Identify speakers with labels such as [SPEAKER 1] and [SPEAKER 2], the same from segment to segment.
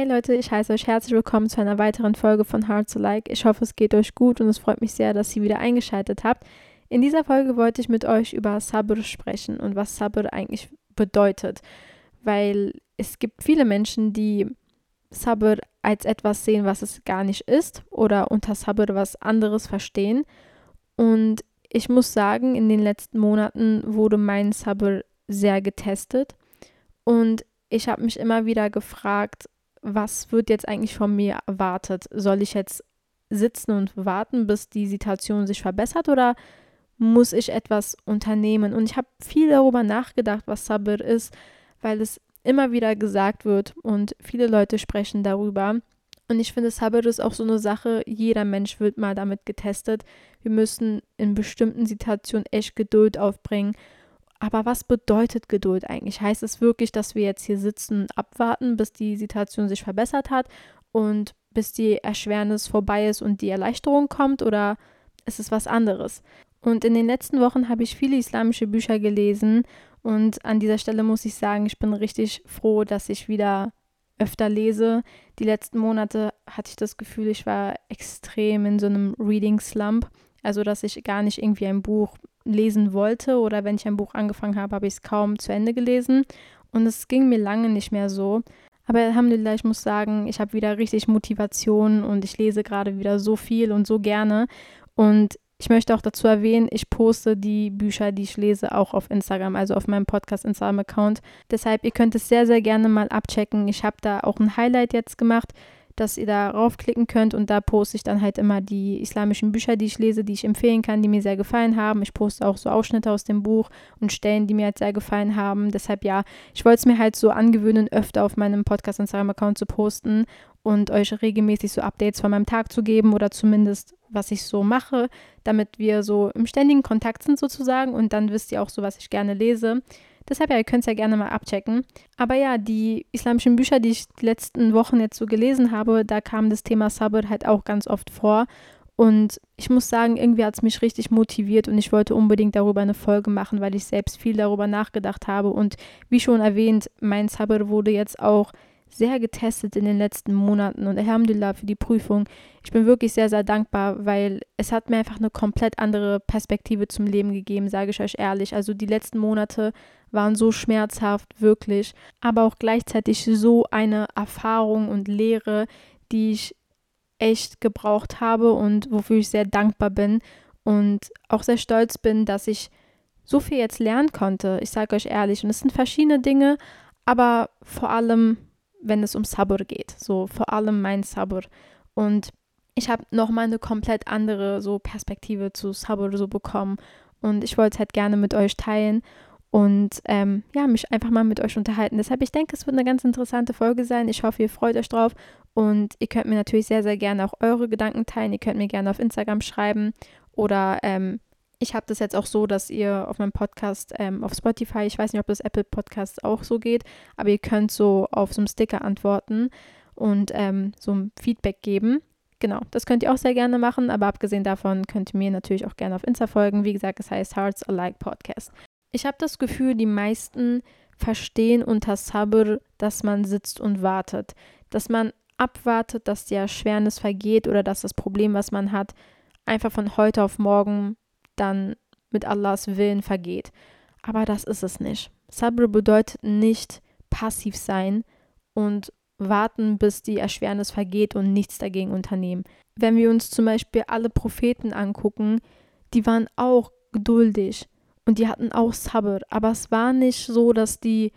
[SPEAKER 1] Hey Leute, ich heiße euch herzlich willkommen zu einer weiteren Folge von Hard to Like. Ich hoffe, es geht euch gut und es freut mich sehr, dass ihr wieder eingeschaltet habt. In dieser Folge wollte ich mit euch über Sabr sprechen und was Sabr eigentlich bedeutet, weil es gibt viele Menschen, die Sabr als etwas sehen, was es gar nicht ist oder unter Sabr was anderes verstehen. Und ich muss sagen, in den letzten Monaten wurde mein Sabr sehr getestet und ich habe mich immer wieder gefragt, was wird jetzt eigentlich von mir erwartet? Soll ich jetzt sitzen und warten, bis die Situation sich verbessert oder muss ich etwas unternehmen? Und ich habe viel darüber nachgedacht, was Sabr ist, weil es immer wieder gesagt wird und viele Leute sprechen darüber. Und ich finde, Sabr ist auch so eine Sache, jeder Mensch wird mal damit getestet. Wir müssen in bestimmten Situationen echt Geduld aufbringen aber was bedeutet Geduld eigentlich? Heißt es wirklich, dass wir jetzt hier sitzen und abwarten, bis die Situation sich verbessert hat und bis die Erschwernis vorbei ist und die Erleichterung kommt? Oder ist es was anderes? Und in den letzten Wochen habe ich viele islamische Bücher gelesen und an dieser Stelle muss ich sagen, ich bin richtig froh, dass ich wieder öfter lese. Die letzten Monate hatte ich das Gefühl, ich war extrem in so einem Reading Slump. Also, dass ich gar nicht irgendwie ein Buch lesen wollte oder wenn ich ein Buch angefangen habe, habe ich es kaum zu Ende gelesen. Und es ging mir lange nicht mehr so. Aber Alhamdulillah, ich muss sagen, ich habe wieder richtig Motivation und ich lese gerade wieder so viel und so gerne. Und ich möchte auch dazu erwähnen, ich poste die Bücher, die ich lese, auch auf Instagram, also auf meinem Podcast Instagram-Account. Deshalb, ihr könnt es sehr, sehr gerne mal abchecken. Ich habe da auch ein Highlight jetzt gemacht dass ihr da raufklicken könnt und da poste ich dann halt immer die islamischen Bücher, die ich lese, die ich empfehlen kann, die mir sehr gefallen haben. Ich poste auch so Ausschnitte aus dem Buch und Stellen, die mir halt sehr gefallen haben. Deshalb ja, ich wollte es mir halt so angewöhnen, öfter auf meinem Podcast Instagram-Account zu posten und euch regelmäßig so Updates von meinem Tag zu geben oder zumindest was ich so mache, damit wir so im ständigen Kontakt sind sozusagen und dann wisst ihr auch so, was ich gerne lese. Deshalb, ja, ihr könnt es ja gerne mal abchecken. Aber ja, die islamischen Bücher, die ich die letzten Wochen jetzt so gelesen habe, da kam das Thema Sabr halt auch ganz oft vor. Und ich muss sagen, irgendwie hat es mich richtig motiviert und ich wollte unbedingt darüber eine Folge machen, weil ich selbst viel darüber nachgedacht habe. Und wie schon erwähnt, mein Sabr wurde jetzt auch sehr getestet in den letzten Monaten und Alhamdulillah für die Prüfung. Ich bin wirklich sehr, sehr dankbar, weil es hat mir einfach eine komplett andere Perspektive zum Leben gegeben, sage ich euch ehrlich. Also die letzten Monate waren so schmerzhaft, wirklich, aber auch gleichzeitig so eine Erfahrung und Lehre, die ich echt gebraucht habe und wofür ich sehr dankbar bin und auch sehr stolz bin, dass ich so viel jetzt lernen konnte. Ich sage euch ehrlich, und es sind verschiedene Dinge, aber vor allem wenn es um Sabr geht. So vor allem mein Sabr. Und ich habe nochmal eine komplett andere so Perspektive zu Sabr so bekommen. Und ich wollte es halt gerne mit euch teilen und ähm, ja, mich einfach mal mit euch unterhalten. Deshalb, ich denke, es wird eine ganz interessante Folge sein. Ich hoffe, ihr freut euch drauf. Und ihr könnt mir natürlich sehr, sehr gerne auch eure Gedanken teilen. Ihr könnt mir gerne auf Instagram schreiben oder ähm, ich habe das jetzt auch so, dass ihr auf meinem Podcast ähm, auf Spotify, ich weiß nicht, ob das Apple Podcast auch so geht, aber ihr könnt so auf so einen Sticker antworten und ähm, so ein Feedback geben. Genau, das könnt ihr auch sehr gerne machen, aber abgesehen davon könnt ihr mir natürlich auch gerne auf Insta folgen. Wie gesagt, es heißt Hearts Alike Podcast. Ich habe das Gefühl, die meisten verstehen unter Sabr, dass man sitzt und wartet, dass man abwartet, dass die Erschwernis vergeht oder dass das Problem, was man hat, einfach von heute auf morgen dann mit Allahs Willen vergeht. Aber das ist es nicht. Sabr bedeutet nicht passiv sein und warten, bis die Erschwernis vergeht und nichts dagegen unternehmen. Wenn wir uns zum Beispiel alle Propheten angucken, die waren auch geduldig und die hatten auch Sabr. Aber es war nicht so, dass die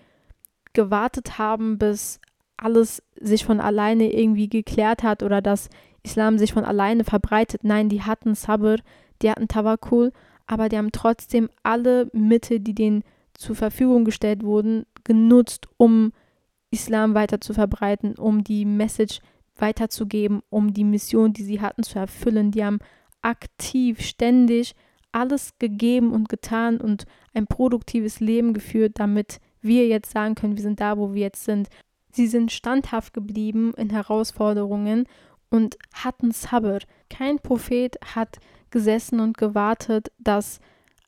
[SPEAKER 1] gewartet haben, bis alles sich von alleine irgendwie geklärt hat oder dass Islam sich von alleine verbreitet. Nein, die hatten Sabr, die hatten Tawakul, aber die haben trotzdem alle Mittel, die denen zur Verfügung gestellt wurden, genutzt, um Islam weiter zu verbreiten, um die Message weiterzugeben, um die Mission, die sie hatten, zu erfüllen. Die haben aktiv, ständig alles gegeben und getan und ein produktives Leben geführt, damit wir jetzt sagen können, wir sind da, wo wir jetzt sind. Sie sind standhaft geblieben in Herausforderungen und hatten Sabr. Kein Prophet hat gesessen und gewartet, dass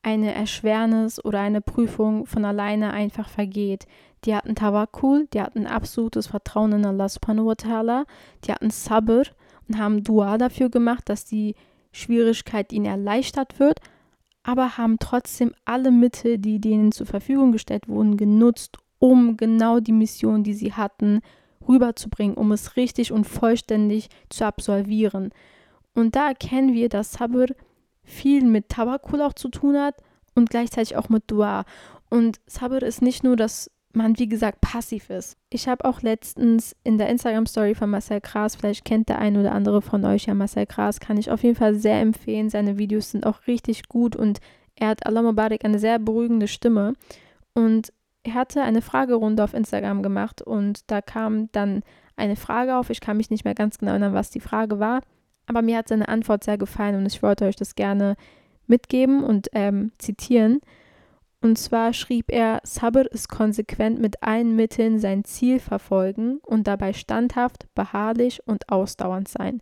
[SPEAKER 1] eine Erschwernis oder eine Prüfung von alleine einfach vergeht. Die hatten Tawakkul, die hatten absolutes Vertrauen in Allah subhanahu wa ta'ala, die hatten Sabr und haben Dua dafür gemacht, dass die Schwierigkeit ihnen erleichtert wird, aber haben trotzdem alle Mittel, die denen zur Verfügung gestellt wurden, genutzt, um genau die Mission, die sie hatten, rüberzubringen, um es richtig und vollständig zu absolvieren. Und da erkennen wir, dass Sabr viel mit Tawakkul auch zu tun hat und gleichzeitig auch mit Dua. Und Sabr ist nicht nur, dass man, wie gesagt, passiv ist. Ich habe auch letztens in der Instagram-Story von Marcel Kras, vielleicht kennt der ein oder andere von euch ja Marcel Kras, kann ich auf jeden Fall sehr empfehlen. Seine Videos sind auch richtig gut und er hat Allah Mubarak eine sehr beruhigende Stimme. Und er hatte eine Fragerunde auf Instagram gemacht und da kam dann eine Frage auf. Ich kann mich nicht mehr ganz genau erinnern, was die Frage war, aber mir hat seine Antwort sehr gefallen und ich wollte euch das gerne mitgeben und ähm, zitieren. Und zwar schrieb er, Sabr ist konsequent mit allen Mitteln sein Ziel verfolgen und dabei standhaft, beharrlich und ausdauernd sein.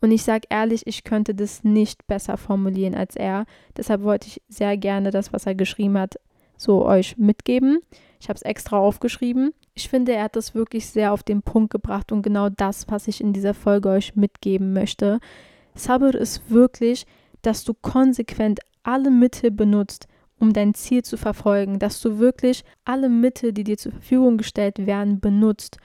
[SPEAKER 1] Und ich sage ehrlich, ich könnte das nicht besser formulieren als er. Deshalb wollte ich sehr gerne das, was er geschrieben hat, so euch mitgeben. Ich habe es extra aufgeschrieben. Ich finde, er hat das wirklich sehr auf den Punkt gebracht und genau das, was ich in dieser Folge euch mitgeben möchte. Sabr ist wirklich, dass du konsequent alle Mittel benutzt, um dein Ziel zu verfolgen, dass du wirklich alle Mittel, die dir zur Verfügung gestellt werden, benutzt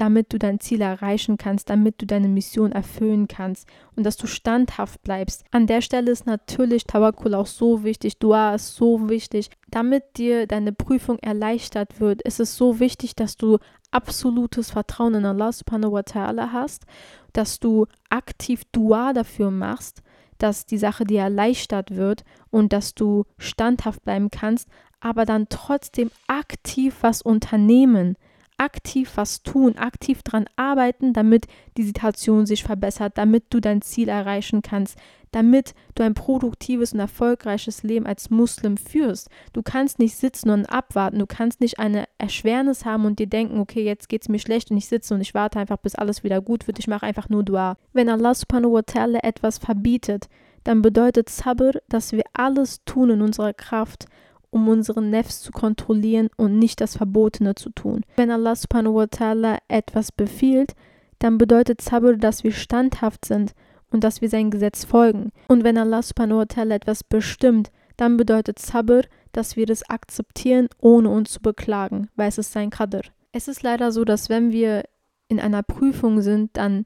[SPEAKER 1] damit du dein Ziel erreichen kannst, damit du deine Mission erfüllen kannst und dass du standhaft bleibst. An der Stelle ist natürlich Tawakkul auch so wichtig, Dua ist so wichtig. Damit dir deine Prüfung erleichtert wird, ist es so wichtig, dass du absolutes Vertrauen in Allah subhanahu wa ta'ala hast, dass du aktiv Dua dafür machst, dass die Sache dir erleichtert wird und dass du standhaft bleiben kannst, aber dann trotzdem aktiv was unternehmen aktiv was tun, aktiv daran arbeiten, damit die Situation sich verbessert, damit du dein Ziel erreichen kannst, damit du ein produktives und erfolgreiches Leben als Muslim führst. Du kannst nicht sitzen und abwarten, du kannst nicht eine Erschwernis haben und dir denken, okay, jetzt geht es mir schlecht und ich sitze und ich warte einfach, bis alles wieder gut wird, ich mache einfach nur Dua. Wenn Allah subhanahu wa ta'ala etwas verbietet, dann bedeutet Sabr, dass wir alles tun in unserer Kraft, um unseren Nefs zu kontrollieren und nicht das Verbotene zu tun. Wenn Allah subhanahu wa ta'ala etwas befiehlt, dann bedeutet Sabr, dass wir standhaft sind und dass wir sein Gesetz folgen. Und wenn Allah subhanahu wa ta'ala etwas bestimmt, dann bedeutet Sabr, dass wir das akzeptieren, ohne uns zu beklagen, weil es ist sein Qadr. Es ist leider so, dass wenn wir in einer Prüfung sind, dann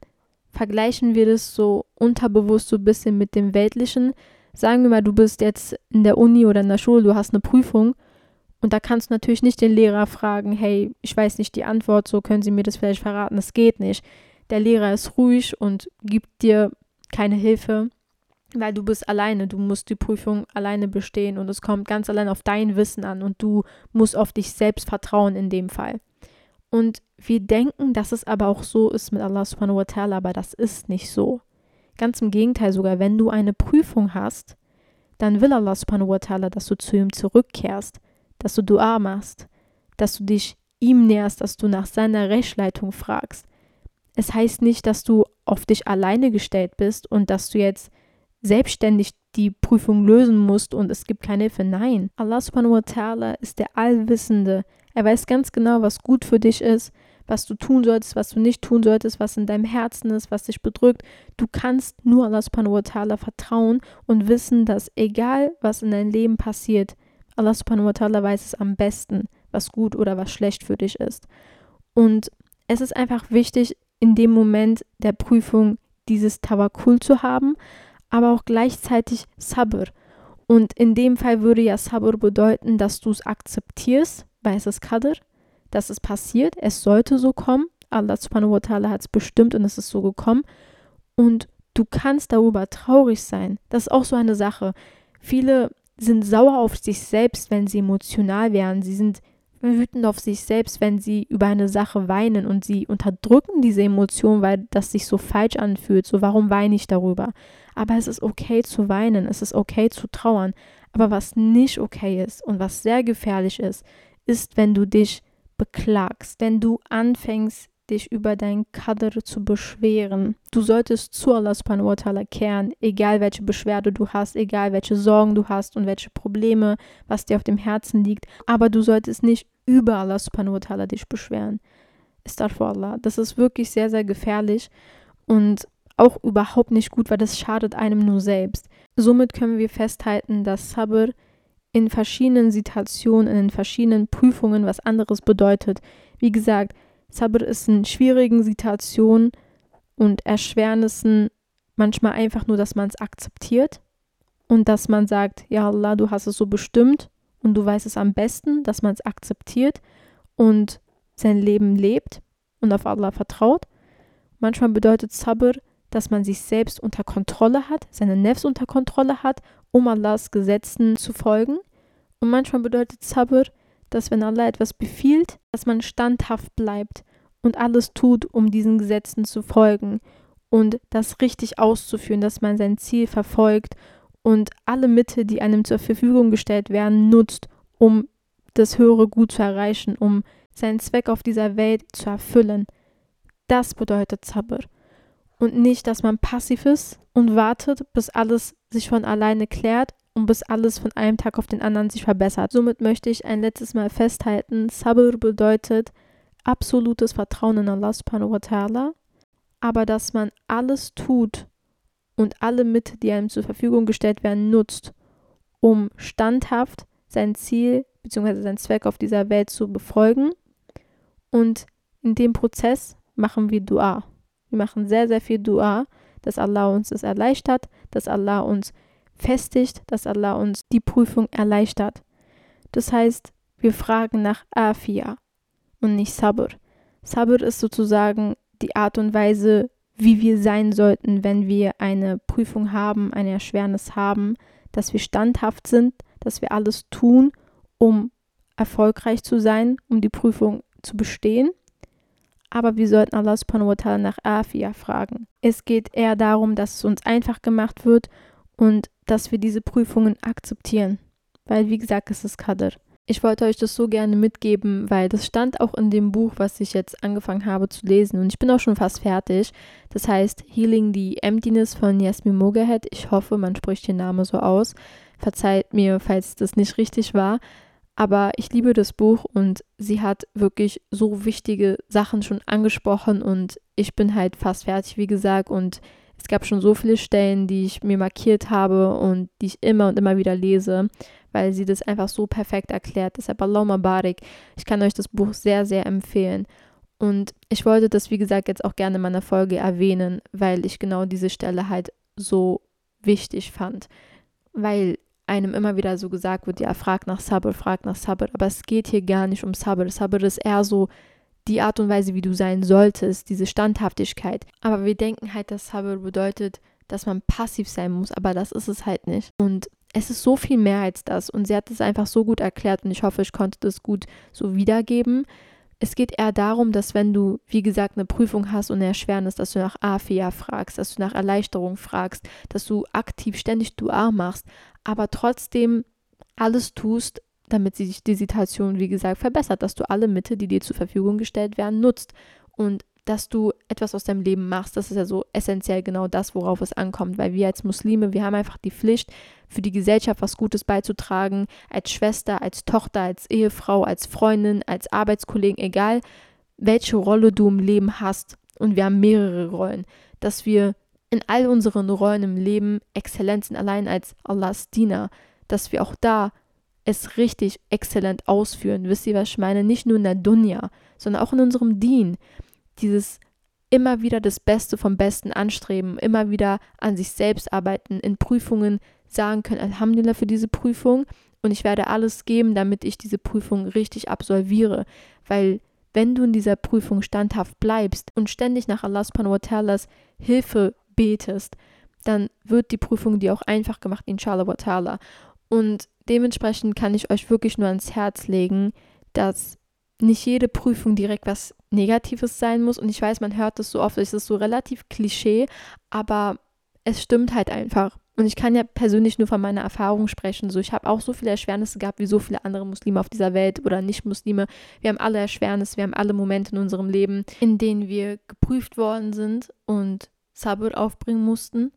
[SPEAKER 1] vergleichen wir das so unterbewusst so ein bisschen mit dem Weltlichen, sagen wir mal, du bist jetzt in der Uni oder in der Schule, du hast eine Prüfung und da kannst du natürlich nicht den Lehrer fragen, hey, ich weiß nicht die Antwort, so können Sie mir das vielleicht verraten. Das geht nicht. Der Lehrer ist ruhig und gibt dir keine Hilfe, weil du bist alleine. Du musst die Prüfung alleine bestehen und es kommt ganz allein auf dein Wissen an und du musst auf dich selbst vertrauen in dem Fall. Und wir denken, dass es aber auch so ist mit Allah subhanahu wa ta'ala, aber das ist nicht so. Ganz im Gegenteil sogar, wenn du eine Prüfung hast, dann will Allah subhanahu wa ta'ala, dass du zu ihm zurückkehrst, dass du Dua machst, dass du dich ihm näherst, dass du nach seiner Rechtsleitung fragst. Es heißt nicht, dass du auf dich alleine gestellt bist und dass du jetzt selbstständig die Prüfung lösen musst und es gibt keine Hilfe. Nein, Allah subhanahu wa ta'ala ist der Allwissende. Er weiß ganz genau, was gut für dich ist was du tun solltest, was du nicht tun solltest, was in deinem Herzen ist, was dich bedrückt. Du kannst nur Allah subhanahu wa ta'ala vertrauen und wissen, dass egal was in deinem Leben passiert, Allah subhanahu wa ta'ala weiß es am besten, was gut oder was schlecht für dich ist. Und es ist einfach wichtig, in dem Moment der Prüfung dieses Tawakkul zu haben, aber auch gleichzeitig Sabr. Und in dem Fall würde ja Sabr bedeuten, dass du es akzeptierst, weil es ist Qadr, dass es passiert. Es sollte so kommen. Allah subhanahu wa ta'ala hat es bestimmt und es ist so gekommen. Und du kannst darüber traurig sein. Das ist auch so eine Sache. Viele sind sauer auf sich selbst, wenn sie emotional werden. Sie sind wütend auf sich selbst, wenn sie über eine Sache weinen und sie unterdrücken diese Emotion, weil das sich so falsch anfühlt. So, warum weine ich darüber? Aber es ist okay zu weinen, es ist okay zu trauern. Aber was nicht okay ist und was sehr gefährlich ist, ist, wenn du dich beklagst, wenn du anfängst, dich über dein Kader zu beschweren. Du solltest zu Allah subhanahu wa ta'ala kehren, egal welche Beschwerde du hast, egal welche Sorgen du hast und welche Probleme, was dir auf dem Herzen liegt. Aber du solltest nicht über Allah subhanahu wa ta'ala dich beschweren. Allah. Das ist wirklich sehr, sehr gefährlich und auch überhaupt nicht gut, weil das schadet einem nur selbst. Somit können wir festhalten, dass Sabr in verschiedenen Situationen, in verschiedenen Prüfungen was anderes bedeutet. Wie gesagt, Sabr ist in schwierigen Situationen und Erschwernissen manchmal einfach nur, dass man es akzeptiert und dass man sagt, ja Allah, du hast es so bestimmt und du weißt es am besten, dass man es akzeptiert und sein Leben lebt und auf Allah vertraut. Manchmal bedeutet Sabr, dass man sich selbst unter Kontrolle hat, seine Nefs unter Kontrolle hat, um Allahs Gesetzen zu folgen. Und manchmal bedeutet Sabr, dass wenn Allah etwas befiehlt, dass man standhaft bleibt und alles tut, um diesen Gesetzen zu folgen und das richtig auszuführen, dass man sein Ziel verfolgt und alle Mittel, die einem zur Verfügung gestellt werden, nutzt, um das höhere Gut zu erreichen, um seinen Zweck auf dieser Welt zu erfüllen. Das bedeutet Sabr. Und nicht, dass man passiv ist und wartet, bis alles sich von alleine klärt und bis alles von einem Tag auf den anderen sich verbessert. Somit möchte ich ein letztes Mal festhalten, Sabr bedeutet absolutes Vertrauen in Allah subhanahu wa ta'ala, aber dass man alles tut und alle Mittel, die einem zur Verfügung gestellt werden, nutzt, um standhaft sein Ziel bzw. seinen Zweck auf dieser Welt zu befolgen. Und in dem Prozess machen wir Dua. Wir machen sehr, sehr viel Dua, dass Allah uns es erleichtert, dass Allah uns festigt, dass Allah uns die Prüfung erleichtert. Das heißt, wir fragen nach Afia und nicht Sabr. Sabr ist sozusagen die Art und Weise, wie wir sein sollten, wenn wir eine Prüfung haben, eine Erschwernis haben, dass wir standhaft sind, dass wir alles tun, um erfolgreich zu sein, um die Prüfung zu bestehen. Aber wir sollten Allah subhanahu wa ta'ala nach Afia fragen. Es geht eher darum, dass es uns einfach gemacht wird und dass wir diese Prüfungen akzeptieren. Weil, wie gesagt, es ist Qadr. Ich wollte euch das so gerne mitgeben, weil das stand auch in dem Buch, was ich jetzt angefangen habe zu lesen. Und ich bin auch schon fast fertig. Das heißt Healing the Emptiness von Yasmin Mogahed. Ich hoffe, man spricht den Namen so aus. Verzeiht mir, falls das nicht richtig war. Aber ich liebe das Buch und sie hat wirklich so wichtige Sachen schon angesprochen und ich bin halt fast fertig, wie gesagt. Und es gab schon so viele Stellen, die ich mir markiert habe und die ich immer und immer wieder lese, weil sie das einfach so perfekt erklärt. Deshalb Allah Barik. Ich kann euch das Buch sehr, sehr empfehlen. Und ich wollte das, wie gesagt, jetzt auch gerne in meiner Folge erwähnen, weil ich genau diese Stelle halt so wichtig fand. Weil einem immer wieder so gesagt wird, ja, frag nach Sabr, frag nach Sabr. Aber es geht hier gar nicht um Sabr. Sabr ist eher so die Art und Weise, wie du sein solltest, diese Standhaftigkeit. Aber wir denken halt, dass Sabr bedeutet, dass man passiv sein muss, aber das ist es halt nicht. Und es ist so viel mehr als das. Und sie hat es einfach so gut erklärt und ich hoffe, ich konnte das gut so wiedergeben. Es geht eher darum, dass wenn du, wie gesagt, eine Prüfung hast und eine Erschwernis, dass du nach Afia fragst, dass du nach Erleichterung fragst, dass du aktiv ständig Dua machst, aber trotzdem alles tust, damit sich die Situation, wie gesagt, verbessert, dass du alle Mittel, die dir zur Verfügung gestellt werden, nutzt und dass du etwas aus deinem Leben machst. Das ist ja so essentiell genau das, worauf es ankommt, weil wir als Muslime, wir haben einfach die Pflicht, für die Gesellschaft was Gutes beizutragen, als Schwester, als Tochter, als Ehefrau, als Freundin, als Arbeitskollegen, egal welche Rolle du im Leben hast. Und wir haben mehrere Rollen, dass wir in all unseren Rollen im Leben exzellent sind, allein als Allahs Diener, dass wir auch da es richtig exzellent ausführen. Wisst ihr, was ich meine? Nicht nur in der Dunya, sondern auch in unserem Dien. Dieses immer wieder das Beste vom Besten anstreben, immer wieder an sich selbst arbeiten, in Prüfungen sagen können, Alhamdulillah für diese Prüfung und ich werde alles geben, damit ich diese Prüfung richtig absolviere. Weil wenn du in dieser Prüfung standhaft bleibst und ständig nach Allah subhanahu wa ta'alas Hilfe betest, dann wird die Prüfung dir auch einfach gemacht, inshallah wa ta'ala. Und dementsprechend kann ich euch wirklich nur ans Herz legen, dass nicht jede Prüfung direkt was Negatives sein muss. Und ich weiß, man hört das so oft, es ist so relativ Klischee, aber es stimmt halt einfach. Und ich kann ja persönlich nur von meiner Erfahrung sprechen. So, ich habe auch so viele Erschwernisse gehabt wie so viele andere Muslime auf dieser Welt oder Nicht-Muslime. Wir haben alle Erschwernisse, wir haben alle Momente in unserem Leben, in denen wir geprüft worden sind und Sabr aufbringen mussten.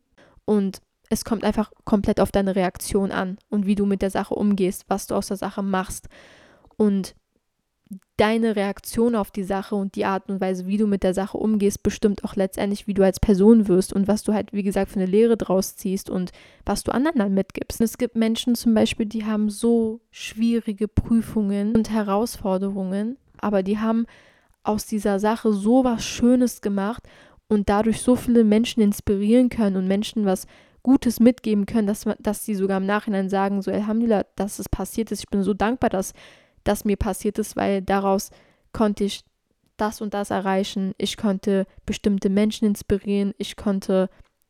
[SPEAKER 1] Und es kommt einfach komplett auf deine Reaktion an und wie du mit der Sache umgehst, was du aus der Sache machst. Und deine Reaktion auf die Sache und die Art und Weise, wie du mit der Sache umgehst, bestimmt auch letztendlich, wie du als Person wirst und was du halt, wie gesagt, für eine Lehre draus ziehst und was du anderen dann mitgibst. Es gibt Menschen zum Beispiel, die haben so schwierige Prüfungen und Herausforderungen, aber die haben aus dieser Sache so was Schönes gemacht und dadurch so viele Menschen inspirieren können und Menschen was Gutes mitgeben können, dass, dass sie sogar im Nachhinein sagen, so Alhamdulillah, dass es passiert ist. Ich bin so dankbar, dass das mir passiert ist, weil daraus konnte ich das und das erreichen. Ich konnte bestimmte Menschen inspirieren. Ich konnte,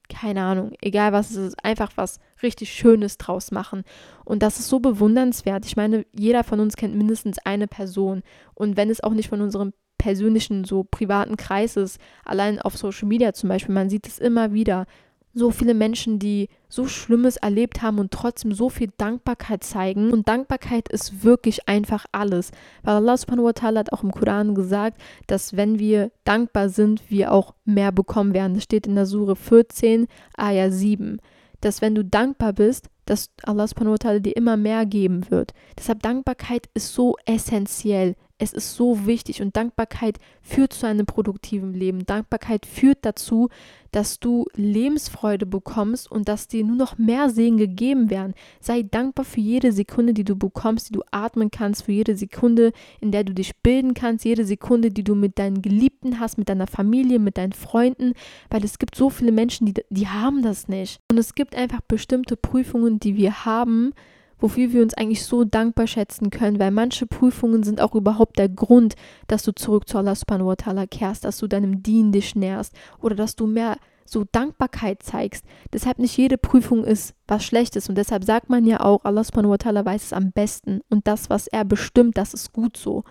[SPEAKER 1] keine Ahnung, egal was es ist, einfach was richtig Schönes draus machen. Und das ist so bewundernswert. Ich meine, jeder von uns kennt mindestens eine Person. Und wenn es auch nicht von unserem persönlichen, so privaten Kreis ist, allein auf Social Media zum Beispiel, man sieht es immer wieder, so viele Menschen, die so Schlimmes erlebt haben und trotzdem so viel Dankbarkeit zeigen. Und Dankbarkeit ist wirklich einfach alles. Weil Allah subhanahu wa ta'ala hat auch im Koran gesagt, dass wenn wir dankbar sind, wir auch mehr bekommen werden. Das steht in der Sure 14, Ayah 7. Dass wenn du dankbar bist, dass Allah subhanahu wa ta'ala dir immer mehr geben wird. Deshalb Dankbarkeit ist so essentiell es ist so wichtig und Dankbarkeit führt zu einem produktiven Leben. Dankbarkeit führt dazu, dass du Lebensfreude bekommst und dass dir nur noch mehr Segen gegeben werden. Sei dankbar für jede Sekunde, die du bekommst, die du atmen kannst, für jede Sekunde, in der du dich bilden kannst, jede Sekunde, die du mit deinen Geliebten hast, mit deiner Familie, mit deinen Freunden, weil es gibt so viele Menschen, die, die haben das nicht. Und es gibt einfach bestimmte Prüfungen, die wir haben, wofür wir uns eigentlich so dankbar schätzen können, weil manche Prüfungen sind auch überhaupt der Grund, dass du zurück zu Allah subhanahu wa ta'ala kehrst, dass du deinem Dien dich näherst oder dass du mehr so Dankbarkeit zeigst. Deshalb nicht jede Prüfung ist was Schlechtes und deshalb sagt man ja auch, Allah subhanahu wa ta'ala weiß es am besten und das, was er bestimmt, das ist gut so.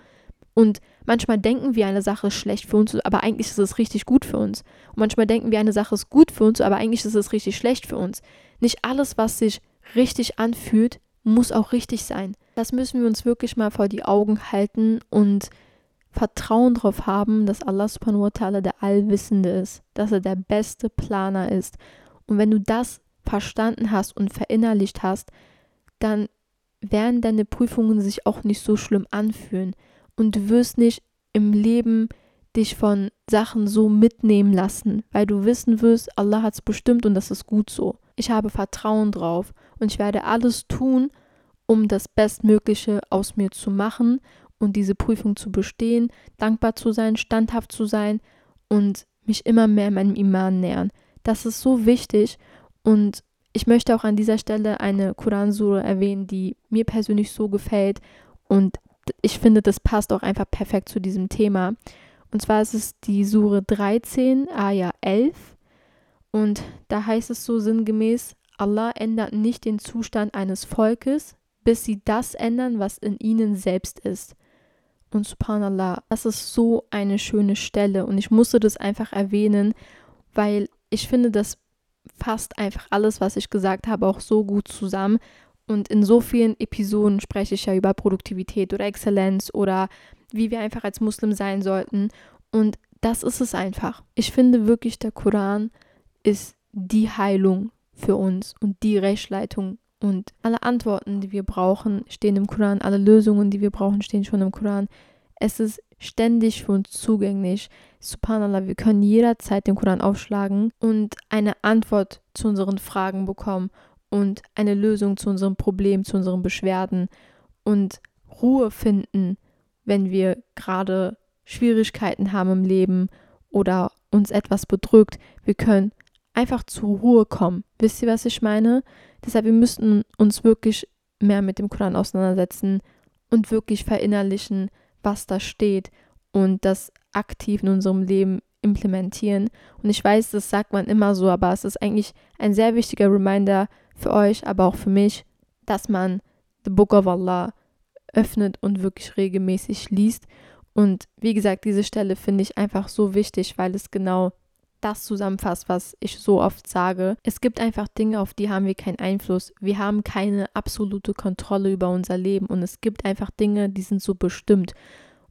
[SPEAKER 1] Und manchmal denken wir, eine Sache ist schlecht für uns, aber eigentlich ist es richtig gut für uns. Und manchmal denken wir, eine Sache ist gut für uns, aber eigentlich ist es richtig schlecht für uns. Nicht alles, was sich richtig anfühlt, muss auch richtig sein. Das müssen wir uns wirklich mal vor die Augen halten und Vertrauen darauf haben, dass Allah subhanahu wa ta'ala der Allwissende ist, dass er der beste Planer ist. Und wenn du das verstanden hast und verinnerlicht hast, dann werden deine Prüfungen sich auch nicht so schlimm anfühlen. Und du wirst nicht im Leben dich von Sachen so mitnehmen lassen, weil du wissen wirst, Allah hat es bestimmt und das ist gut so. Ich habe Vertrauen drauf und ich werde alles tun, um das Bestmögliche aus mir zu machen und diese Prüfung zu bestehen, dankbar zu sein, standhaft zu sein und mich immer mehr meinem Iman nähern. Das ist so wichtig und ich möchte auch an dieser Stelle eine Koransure erwähnen, die mir persönlich so gefällt und ich finde, das passt auch einfach perfekt zu diesem Thema. Und zwar ist es die Sure 13, Ayah 11. Und da heißt es so sinngemäß, Allah ändert nicht den Zustand eines Volkes, bis sie das ändern, was in ihnen selbst ist. Und subhanallah, das ist so eine schöne Stelle und ich musste das einfach erwähnen, weil ich finde, das fasst einfach alles, was ich gesagt habe, auch so gut zusammen. Und in so vielen Episoden spreche ich ja über Produktivität oder Exzellenz oder wie wir einfach als Muslim sein sollten. Und das ist es einfach. Ich finde wirklich, der Koran ist die Heilung für uns und die Rechtsleitung. Und alle Antworten, die wir brauchen, stehen im Koran. Alle Lösungen, die wir brauchen, stehen schon im Koran. Es ist ständig für uns zugänglich. Subhanallah, wir können jederzeit den Koran aufschlagen und eine Antwort zu unseren Fragen bekommen und eine Lösung zu unserem Problem, zu unseren Beschwerden und Ruhe finden, wenn wir gerade Schwierigkeiten haben im Leben oder uns etwas bedrückt. Wir können einfach zur Ruhe kommen. Wisst ihr, was ich meine? Deshalb, wir müssten uns wirklich mehr mit dem Koran auseinandersetzen und wirklich verinnerlichen, was da steht und das aktiv in unserem Leben implementieren. Und ich weiß, das sagt man immer so, aber es ist eigentlich ein sehr wichtiger Reminder für euch, aber auch für mich, dass man The Book of Allah öffnet und wirklich regelmäßig liest. Und wie gesagt, diese Stelle finde ich einfach so wichtig, weil es genau das zusammenfasst, was ich so oft sage. Es gibt einfach Dinge, auf die haben wir keinen Einfluss. Wir haben keine absolute Kontrolle über unser Leben und es gibt einfach Dinge, die sind so bestimmt.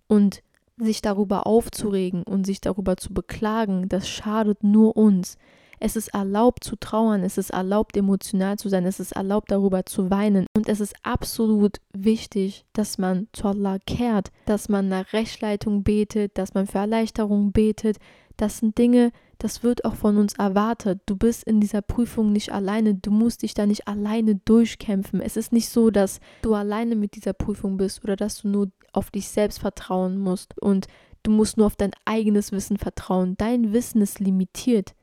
[SPEAKER 1] Und sich darüber aufzuregen und sich darüber zu beklagen, das schadet nur uns. Es ist erlaubt zu trauern, es ist erlaubt emotional zu sein, es ist erlaubt darüber zu weinen. Und es ist absolut wichtig, dass man zu Allah kehrt, dass man nach Rechtsleitung betet, dass man für Erleichterung betet. Das sind Dinge, das wird auch von uns erwartet. Du bist in dieser Prüfung nicht alleine, du musst dich da nicht alleine durchkämpfen. Es ist nicht so, dass du alleine mit dieser Prüfung bist oder dass du nur auf dich selbst vertrauen musst und du musst nur auf dein eigenes Wissen vertrauen. Dein Wissen ist limitiert.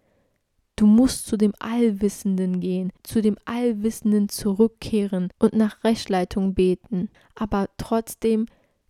[SPEAKER 1] Du musst zu dem Allwissenden gehen, zu dem Allwissenden zurückkehren und nach Rechtleitung beten, aber trotzdem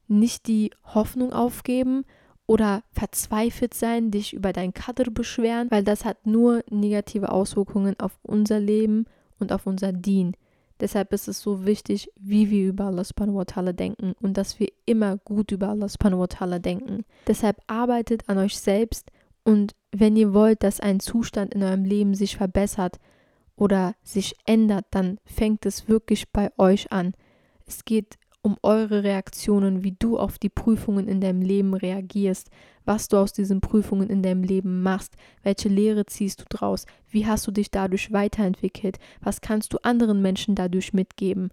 [SPEAKER 1] nicht die Hoffnung aufgeben oder verzweifelt sein, dich über dein Kader beschweren, weil das hat nur negative Auswirkungen auf unser Leben und auf unser Dien. Deshalb ist es so wichtig, wie wir über Allah subhanahu wa ta'ala denken und dass wir immer gut über Allah subhanahu wa ta'ala denken. Deshalb arbeitet an euch selbst und wenn ihr wollt, dass ein Zustand in eurem Leben sich verbessert oder sich ändert, dann fängt es wirklich bei euch an. Es geht um eure Reaktionen, wie du auf die Prüfungen in deinem Leben reagierst, was du aus diesen Prüfungen in deinem Leben machst, welche Lehre ziehst du draus, wie hast du dich dadurch weiterentwickelt, was kannst du anderen Menschen dadurch mitgeben,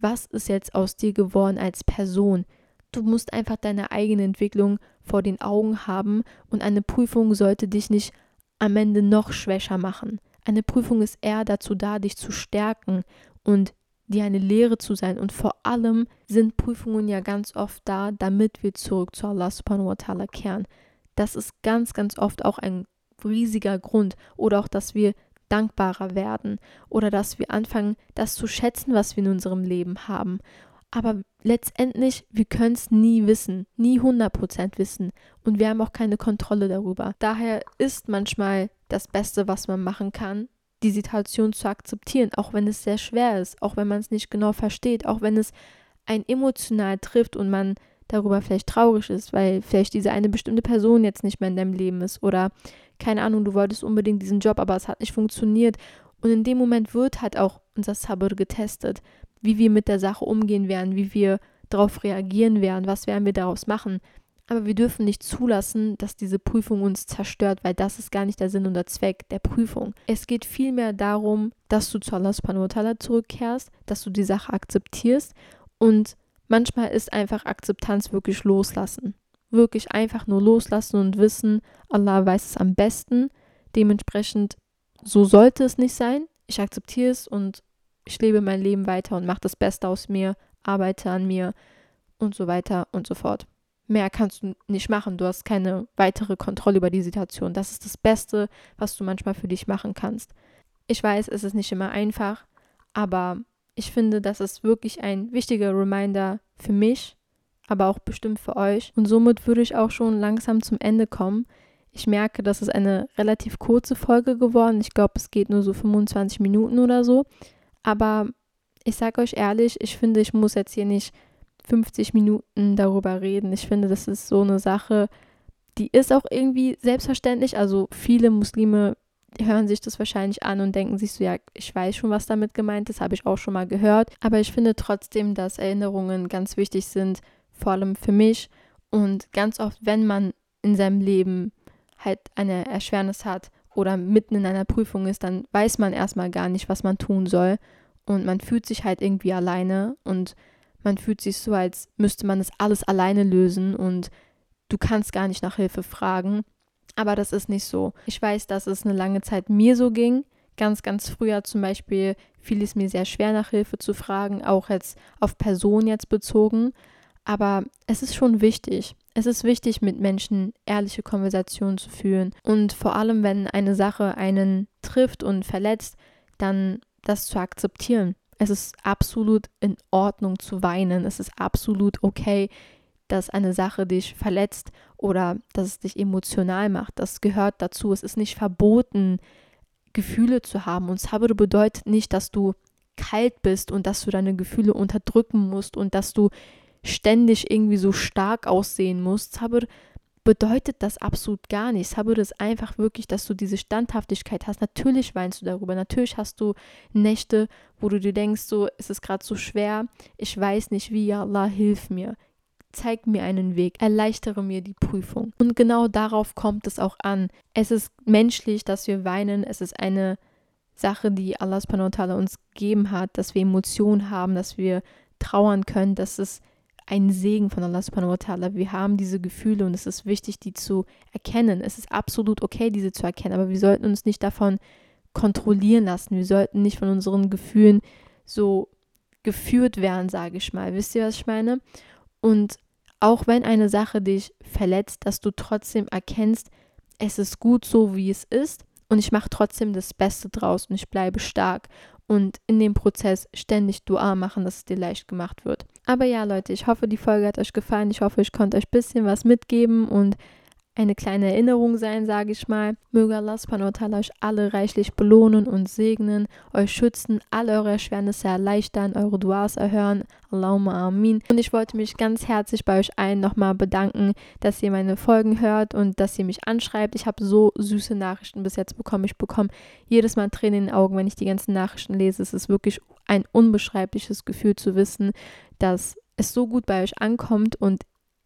[SPEAKER 1] was ist jetzt aus dir geworden als Person. Du musst einfach deine eigene Entwicklung vor den Augen haben und eine Prüfung sollte dich nicht am Ende noch schwächer machen. Eine Prüfung ist eher dazu da, dich zu stärken und dir eine Lehre zu sein. Und vor allem sind Prüfungen ja ganz oft da, damit wir zurück zu Allah subhanahu wa ta'ala kehren. Das ist ganz, ganz oft auch ein riesiger Grund. Oder auch, dass wir dankbarer werden. Oder dass wir anfangen, das zu schätzen, was wir in unserem Leben haben. Aber letztendlich, wir können es nie wissen, nie 100% wissen. Und wir haben auch keine Kontrolle darüber. Daher ist manchmal das Beste, was man machen kann, die Situation zu akzeptieren, auch wenn es sehr schwer ist, auch wenn man es nicht genau versteht, auch wenn es einen emotional trifft und man darüber vielleicht traurig ist, weil vielleicht diese eine bestimmte Person jetzt nicht mehr in deinem Leben ist oder keine Ahnung, du wolltest unbedingt diesen Job, aber es hat nicht funktioniert. Und in dem Moment wird halt auch unser Sabr getestet, wie wir mit der Sache umgehen werden, wie wir darauf reagieren werden, was werden wir daraus machen. Aber wir dürfen nicht zulassen, dass diese Prüfung uns zerstört, weil das ist gar nicht der Sinn und der Zweck der Prüfung. Es geht vielmehr darum, dass du zu Allah subhanahu zurückkehrst, dass du die Sache akzeptierst und manchmal ist einfach Akzeptanz wirklich loslassen. Wirklich einfach nur loslassen und wissen, Allah weiß es am besten. Dementsprechend, so sollte es nicht sein. Ich akzeptiere es und ich lebe mein Leben weiter und mache das Beste aus mir, arbeite an mir und so weiter und so fort. Mehr kannst du nicht machen. Du hast keine weitere Kontrolle über die Situation. Das ist das Beste, was du manchmal für dich machen kannst. Ich weiß, es ist nicht immer einfach, aber ich finde, das ist wirklich ein wichtiger Reminder für mich, aber auch bestimmt für euch. Und somit würde ich auch schon langsam zum Ende kommen. Ich merke, das ist eine relativ kurze Folge geworden. Ich glaube, es geht nur so 25 Minuten oder so. Aber ich sage euch ehrlich, ich finde, ich muss jetzt hier nicht 50 Minuten darüber reden. Ich finde, das ist so eine Sache, die ist auch irgendwie selbstverständlich. Also viele Muslime hören sich das wahrscheinlich an und denken sich so, ja, ich weiß schon, was damit gemeint ist, habe ich auch schon mal gehört. Aber ich finde trotzdem, dass Erinnerungen ganz wichtig sind, vor allem für mich. Und ganz oft, wenn man in seinem Leben halt eine Erschwernis hat oder mitten in einer Prüfung ist, dann weiß man erstmal gar nicht, was man tun soll. Und man fühlt sich halt irgendwie alleine und man fühlt sich so, als müsste man das alles alleine lösen und du kannst gar nicht nach Hilfe fragen. Aber das ist nicht so. Ich weiß, dass es eine lange Zeit mir so ging. Ganz, ganz früher zum Beispiel fiel es mir sehr schwer, nach Hilfe zu fragen, auch jetzt auf Personen jetzt bezogen. Aber es ist schon wichtig. Es ist wichtig, mit Menschen ehrliche Konversationen zu führen. Und vor allem, wenn eine Sache einen trifft und verletzt, dann das zu akzeptieren. Es ist absolut in Ordnung zu weinen. Es ist absolut okay, dass eine Sache dich verletzt oder dass es dich emotional macht. Das gehört dazu. Es ist nicht verboten, Gefühle zu haben. Und Sabr bedeutet nicht, dass du kalt bist und dass du deine Gefühle unterdrücken musst und dass du ständig irgendwie so stark aussehen musst. Sabr bedeutet das absolut gar nichts. Habe das einfach wirklich, dass du diese Standhaftigkeit hast. Natürlich weinst du darüber. Natürlich hast du Nächte, wo du dir denkst, so, es ist gerade so schwer. Ich weiß nicht wie, ja Allah, hilf mir. zeig mir einen Weg, erleichtere mir die Prüfung. Und genau darauf kommt es auch an. Es ist menschlich, dass wir weinen. Es ist eine Sache, die Allah uns gegeben hat, dass wir Emotionen haben, dass wir trauern können. Das ist ein Segen von Allah subhanahu Wir haben diese Gefühle und es ist wichtig, die zu erkennen. Es ist absolut okay, diese zu erkennen, aber wir sollten uns nicht davon kontrollieren lassen. Wir sollten nicht von unseren Gefühlen so geführt werden, sage ich mal. Wisst ihr, was ich meine? Und auch wenn eine Sache dich verletzt, dass du trotzdem erkennst, es ist gut so, wie es ist und ich mache trotzdem das Beste draus und ich bleibe stark und in dem Prozess ständig Dua machen, dass es dir leicht gemacht wird. Aber ja, Leute, ich hoffe, die Folge hat euch gefallen. Ich hoffe, ich konnte euch ein bisschen was mitgeben und eine kleine Erinnerung sein, sage ich mal. Möge Allah subhanahu euch alle reichlich belohnen und segnen, euch schützen, alle eure Erschwernisse erleichtern, eure Duas erhören. Allahumma amin. Und ich wollte mich ganz herzlich bei euch allen nochmal bedanken, dass ihr meine Folgen hört und dass ihr mich anschreibt. Ich habe so süße Nachrichten bis jetzt bekommen. Ich bekomme jedes Mal Tränen in den Augen, wenn ich die ganzen Nachrichten lese. Es ist wirklich ein unbeschreibliches Gefühl zu wissen, dass es so gut bei euch ankommt und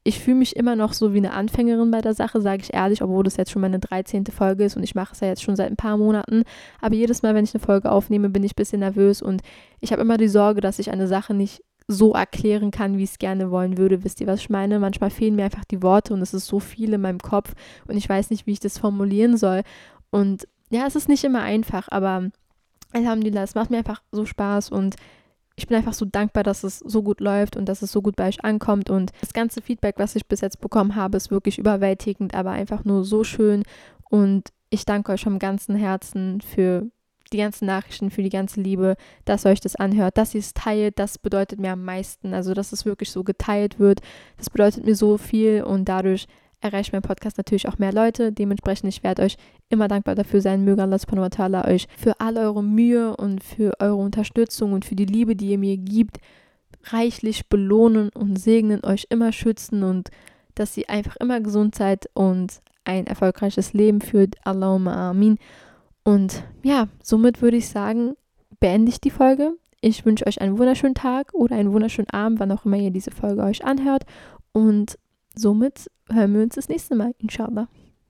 [SPEAKER 1] ich fühle mich immer noch so wie eine Anfängerin bei der Sache, sage ich ehrlich, obwohl das jetzt schon meine 13. Folge ist und ich mache es ja jetzt schon seit ein paar Monaten. Aber jedes Mal, wenn ich eine Folge aufnehme, bin ich ein bisschen nervös und ich habe immer die Sorge, dass ich eine Sache nicht so erklären kann, wie ich es gerne wollen würde. Wisst ihr, was ich meine? Manchmal fehlen mir einfach die Worte und es ist so viel in meinem Kopf und ich weiß nicht, wie ich das formulieren soll. Und ja, es ist nicht immer einfach, aber es macht mir einfach so Spaß und ich bin einfach so dankbar, dass es so gut läuft und dass es so gut bei euch ankommt. Und das ganze Feedback, was ich bis jetzt bekommen habe, ist wirklich überwältigend, aber einfach nur so schön. Und ich danke euch vom ganzen Herzen für die ganzen Nachrichten, für die ganze Liebe, dass ihr euch das anhört, dass ihr es teilt. Das bedeutet mir am meisten. Also, dass es wirklich so geteilt wird. Das bedeutet mir so viel und dadurch erreicht mein Podcast natürlich auch mehr Leute. Dementsprechend, ich werde euch immer dankbar dafür sein. Möge Allah subhanahu wa ta'ala euch für all eure Mühe und für eure Unterstützung und für die Liebe, die ihr mir gibt, reichlich belohnen und segnen, euch immer schützen und dass ihr einfach immer gesund seid und ein erfolgreiches Leben führt. Allahumma amin. Und ja, somit würde ich sagen, beende ich die Folge. Ich wünsche euch einen wunderschönen Tag oder einen wunderschönen Abend, wann auch immer ihr diese Folge euch anhört. Und somit hören wir uns das nächste Mal, inshallah.